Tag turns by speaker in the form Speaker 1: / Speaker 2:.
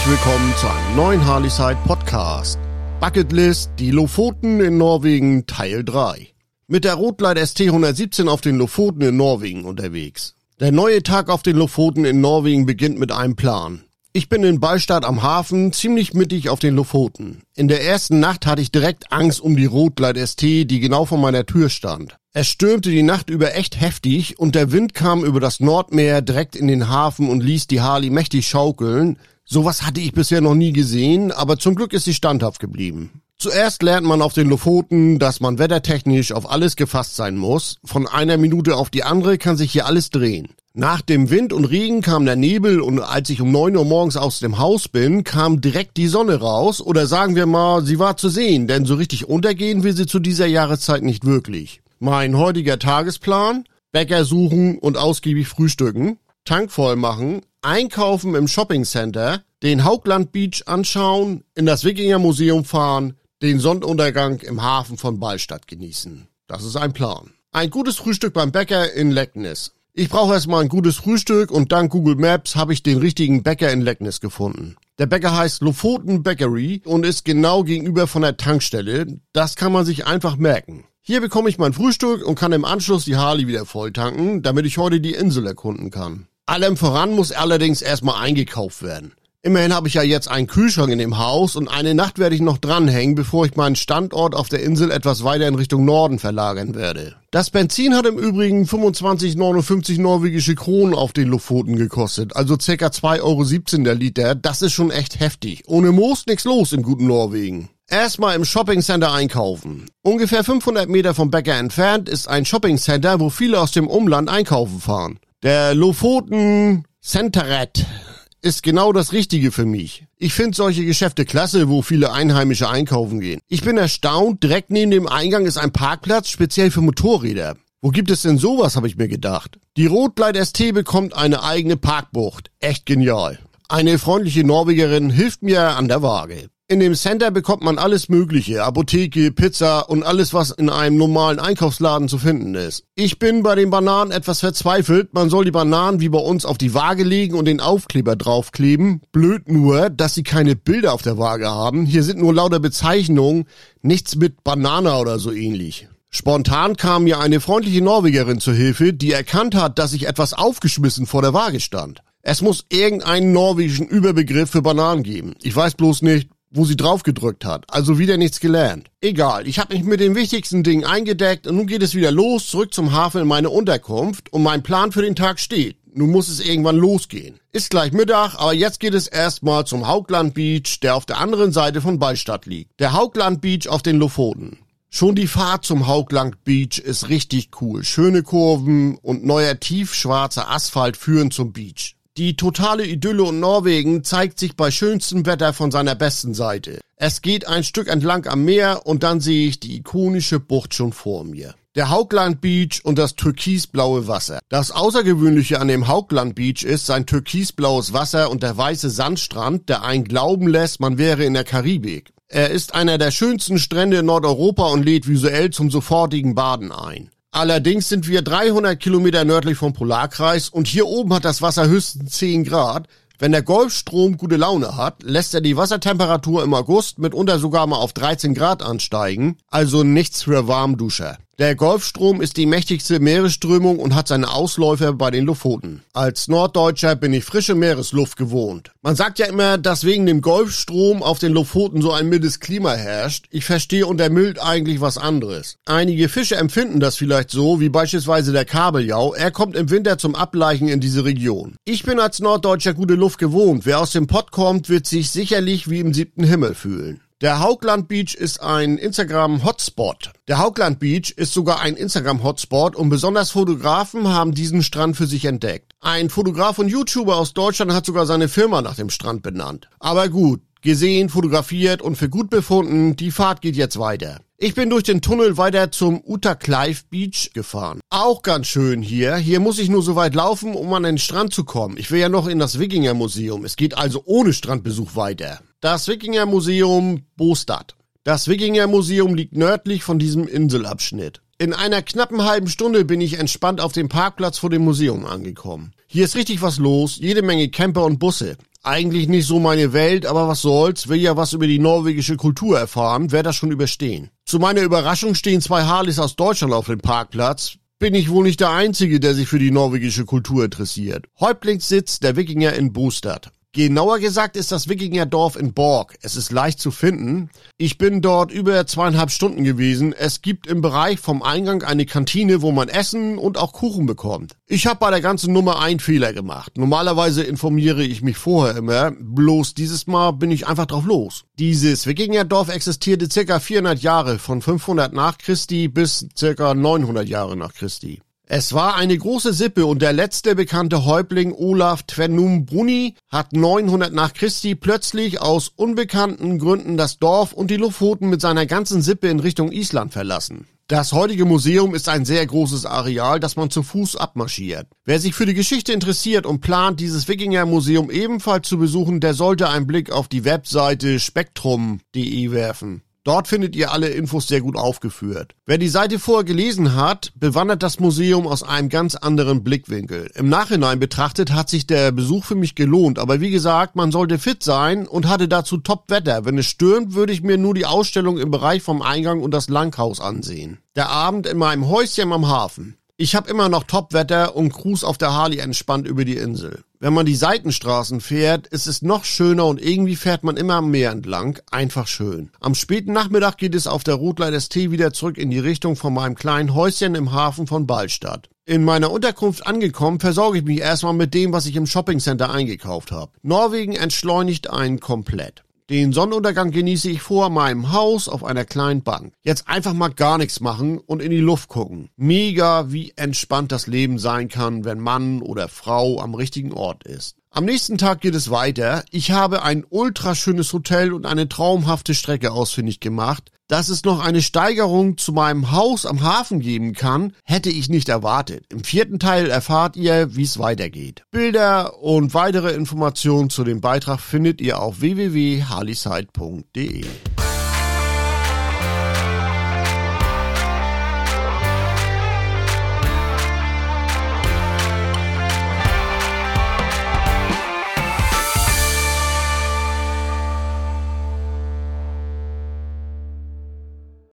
Speaker 1: Herzlich willkommen zu einem neuen Harleyside Podcast. Bucketlist, die Lofoten in Norwegen Teil 3. Mit der Rotleit ST 117 auf den Lofoten in Norwegen unterwegs. Der neue Tag auf den Lofoten in Norwegen beginnt mit einem Plan. Ich bin in Ballstadt am Hafen, ziemlich mittig auf den Lofoten. In der ersten Nacht hatte ich direkt Angst um die Rotleit ST, die genau vor meiner Tür stand. Es stürmte die Nacht über echt heftig und der Wind kam über das Nordmeer direkt in den Hafen und ließ die Harley mächtig schaukeln. Sowas hatte ich bisher noch nie gesehen, aber zum Glück ist sie standhaft geblieben. Zuerst lernt man auf den Lofoten, dass man wettertechnisch auf alles gefasst sein muss. Von einer Minute auf die andere kann sich hier alles drehen. Nach dem Wind und Regen kam der Nebel und als ich um neun Uhr morgens aus dem Haus bin, kam direkt die Sonne raus oder sagen wir mal, sie war zu sehen, denn so richtig untergehen will sie zu dieser Jahreszeit nicht wirklich. Mein heutiger Tagesplan, Bäcker suchen und ausgiebig frühstücken, Tank voll machen, einkaufen im Shoppingcenter, den Haugland Beach anschauen, in das Wikinger Museum fahren, den Sonnenuntergang im Hafen von Ballstadt genießen. Das ist ein Plan. Ein gutes Frühstück beim Bäcker in Lecknis. Ich brauche erstmal ein gutes Frühstück und dank Google Maps habe ich den richtigen Bäcker in Lecknis gefunden. Der Bäcker heißt Lofoten Bakery und ist genau gegenüber von der Tankstelle. Das kann man sich einfach merken. Hier bekomme ich mein Frühstück und kann im Anschluss die Harley wieder voll tanken, damit ich heute die Insel erkunden kann. Allem voran muss allerdings erstmal eingekauft werden. Immerhin habe ich ja jetzt einen Kühlschrank in dem Haus und eine Nacht werde ich noch dranhängen, bevor ich meinen Standort auf der Insel etwas weiter in Richtung Norden verlagern werde. Das Benzin hat im Übrigen 25,59 norwegische Kronen auf den Lofoten gekostet, also ca. 2,17 Euro der Liter. Das ist schon echt heftig. Ohne Moos nix los im guten Norwegen. Erstmal im Shoppingcenter einkaufen. Ungefähr 500 Meter vom Bäcker entfernt ist ein Shoppingcenter, wo viele aus dem Umland einkaufen fahren. Der Lofoten Centeret ist genau das Richtige für mich. Ich finde solche Geschäfte klasse, wo viele Einheimische einkaufen gehen. Ich bin erstaunt, direkt neben dem Eingang ist ein Parkplatz speziell für Motorräder. Wo gibt es denn sowas, habe ich mir gedacht. Die Rotleit ST bekommt eine eigene Parkbucht. Echt genial. Eine freundliche Norwegerin hilft mir an der Waage. In dem Center bekommt man alles Mögliche, Apotheke, Pizza und alles, was in einem normalen Einkaufsladen zu finden ist. Ich bin bei den Bananen etwas verzweifelt. Man soll die Bananen wie bei uns auf die Waage legen und den Aufkleber draufkleben. Blöd nur, dass sie keine Bilder auf der Waage haben. Hier sind nur lauter Bezeichnungen, nichts mit Banana oder so ähnlich. Spontan kam mir eine freundliche Norwegerin zur Hilfe, die erkannt hat, dass ich etwas aufgeschmissen vor der Waage stand. Es muss irgendeinen norwegischen Überbegriff für Bananen geben. Ich weiß bloß nicht, wo sie drauf gedrückt hat. Also wieder nichts gelernt. Egal, ich habe mich mit den wichtigsten Dingen eingedeckt und nun geht es wieder los, zurück zum Hafen in meine Unterkunft und mein Plan für den Tag steht. Nun muss es irgendwann losgehen. Ist gleich Mittag, aber jetzt geht es erstmal zum Haugland Beach, der auf der anderen Seite von Ballstadt liegt. Der Haugland Beach auf den Lofoten. Schon die Fahrt zum Haugland Beach ist richtig cool. Schöne Kurven und neuer tiefschwarzer Asphalt führen zum Beach. Die totale Idylle und Norwegen zeigt sich bei schönstem Wetter von seiner besten Seite. Es geht ein Stück entlang am Meer und dann sehe ich die ikonische Bucht schon vor mir. Der Haugland Beach und das türkisblaue Wasser. Das Außergewöhnliche an dem Haugland Beach ist sein türkisblaues Wasser und der weiße Sandstrand, der einen glauben lässt, man wäre in der Karibik. Er ist einer der schönsten Strände in Nordeuropa und lädt visuell zum sofortigen Baden ein. Allerdings sind wir 300 Kilometer nördlich vom Polarkreis und hier oben hat das Wasser höchstens 10 Grad. Wenn der Golfstrom gute Laune hat, lässt er die Wassertemperatur im August mitunter sogar mal auf 13 Grad ansteigen, also nichts für Warmduscher. Der Golfstrom ist die mächtigste Meeresströmung und hat seine Ausläufer bei den Lofoten. Als Norddeutscher bin ich frische Meeresluft gewohnt. Man sagt ja immer, dass wegen dem Golfstrom auf den Lofoten so ein mildes Klima herrscht. Ich verstehe unter mild eigentlich was anderes. Einige Fische empfinden das vielleicht so, wie beispielsweise der Kabeljau. Er kommt im Winter zum Ableichen in diese Region. Ich bin als Norddeutscher gute Luft gewohnt. Wer aus dem Pott kommt, wird sich sicherlich wie im siebten Himmel fühlen. Der Haugland Beach ist ein Instagram-Hotspot. Der Haugland Beach ist sogar ein Instagram-Hotspot und besonders Fotografen haben diesen Strand für sich entdeckt. Ein Fotograf und YouTuber aus Deutschland hat sogar seine Firma nach dem Strand benannt. Aber gut, gesehen, fotografiert und für gut befunden, die Fahrt geht jetzt weiter. Ich bin durch den Tunnel weiter zum Utakleif Beach gefahren. Auch ganz schön hier. Hier muss ich nur so weit laufen, um an den Strand zu kommen. Ich will ja noch in das Wikinger Museum. Es geht also ohne Strandbesuch weiter. Das Wikingermuseum Bostad. Das Wikingermuseum liegt nördlich von diesem Inselabschnitt. In einer knappen halben Stunde bin ich entspannt auf dem Parkplatz vor dem Museum angekommen. Hier ist richtig was los, jede Menge Camper und Busse. Eigentlich nicht so meine Welt, aber was soll's, will ja was über die norwegische Kultur erfahren, wer das schon überstehen. Zu meiner Überraschung stehen zwei Harleys aus Deutschland auf dem Parkplatz. Bin ich wohl nicht der Einzige, der sich für die norwegische Kultur interessiert. Häuptlingssitz der Wikinger in Bostad. Genauer gesagt ist das Wikingerdorf in Borg. Es ist leicht zu finden. Ich bin dort über zweieinhalb Stunden gewesen. Es gibt im Bereich vom Eingang eine Kantine, wo man Essen und auch Kuchen bekommt. Ich habe bei der ganzen Nummer einen Fehler gemacht. Normalerweise informiere ich mich vorher immer, bloß dieses Mal bin ich einfach drauf los. Dieses Wikingerdorf existierte circa 400 Jahre, von 500 nach Christi bis circa 900 Jahre nach Christi. Es war eine große Sippe und der letzte bekannte Häuptling Olaf Tvennum Bruni hat 900 nach Christi plötzlich aus unbekannten Gründen das Dorf und die Lofoten mit seiner ganzen Sippe in Richtung Island verlassen. Das heutige Museum ist ein sehr großes Areal, das man zu Fuß abmarschiert. Wer sich für die Geschichte interessiert und plant, dieses Wikinger-Museum ebenfalls zu besuchen, der sollte einen Blick auf die Webseite spektrum.de werfen. Dort findet ihr alle Infos sehr gut aufgeführt. Wer die Seite vorher gelesen hat, bewandert das Museum aus einem ganz anderen Blickwinkel. Im Nachhinein betrachtet hat sich der Besuch für mich gelohnt, aber wie gesagt, man sollte fit sein und hatte dazu Top-Wetter. Wenn es stürmt, würde ich mir nur die Ausstellung im Bereich vom Eingang und das Langhaus ansehen. Der Abend in meinem Häuschen am Hafen. Ich habe immer noch Top-Wetter und cruise auf der Harley entspannt über die Insel. Wenn man die Seitenstraßen fährt, ist es noch schöner und irgendwie fährt man immer am Meer entlang. Einfach schön. Am späten Nachmittag geht es auf der Route ST wieder zurück in die Richtung von meinem kleinen Häuschen im Hafen von Ballstadt. In meiner Unterkunft angekommen, versorge ich mich erstmal mit dem, was ich im Shoppingcenter eingekauft habe. Norwegen entschleunigt einen komplett. Den Sonnenuntergang genieße ich vor meinem Haus auf einer kleinen Bank. Jetzt einfach mal gar nichts machen und in die Luft gucken. Mega, wie entspannt das Leben sein kann, wenn Mann oder Frau am richtigen Ort ist. Am nächsten Tag geht es weiter. Ich habe ein ultraschönes Hotel und eine traumhafte Strecke ausfindig gemacht. Dass es noch eine Steigerung zu meinem Haus am Hafen geben kann, hätte ich nicht erwartet. Im vierten Teil erfahrt ihr, wie es weitergeht. Bilder und weitere Informationen zu dem Beitrag findet ihr auf www.harleyside.de.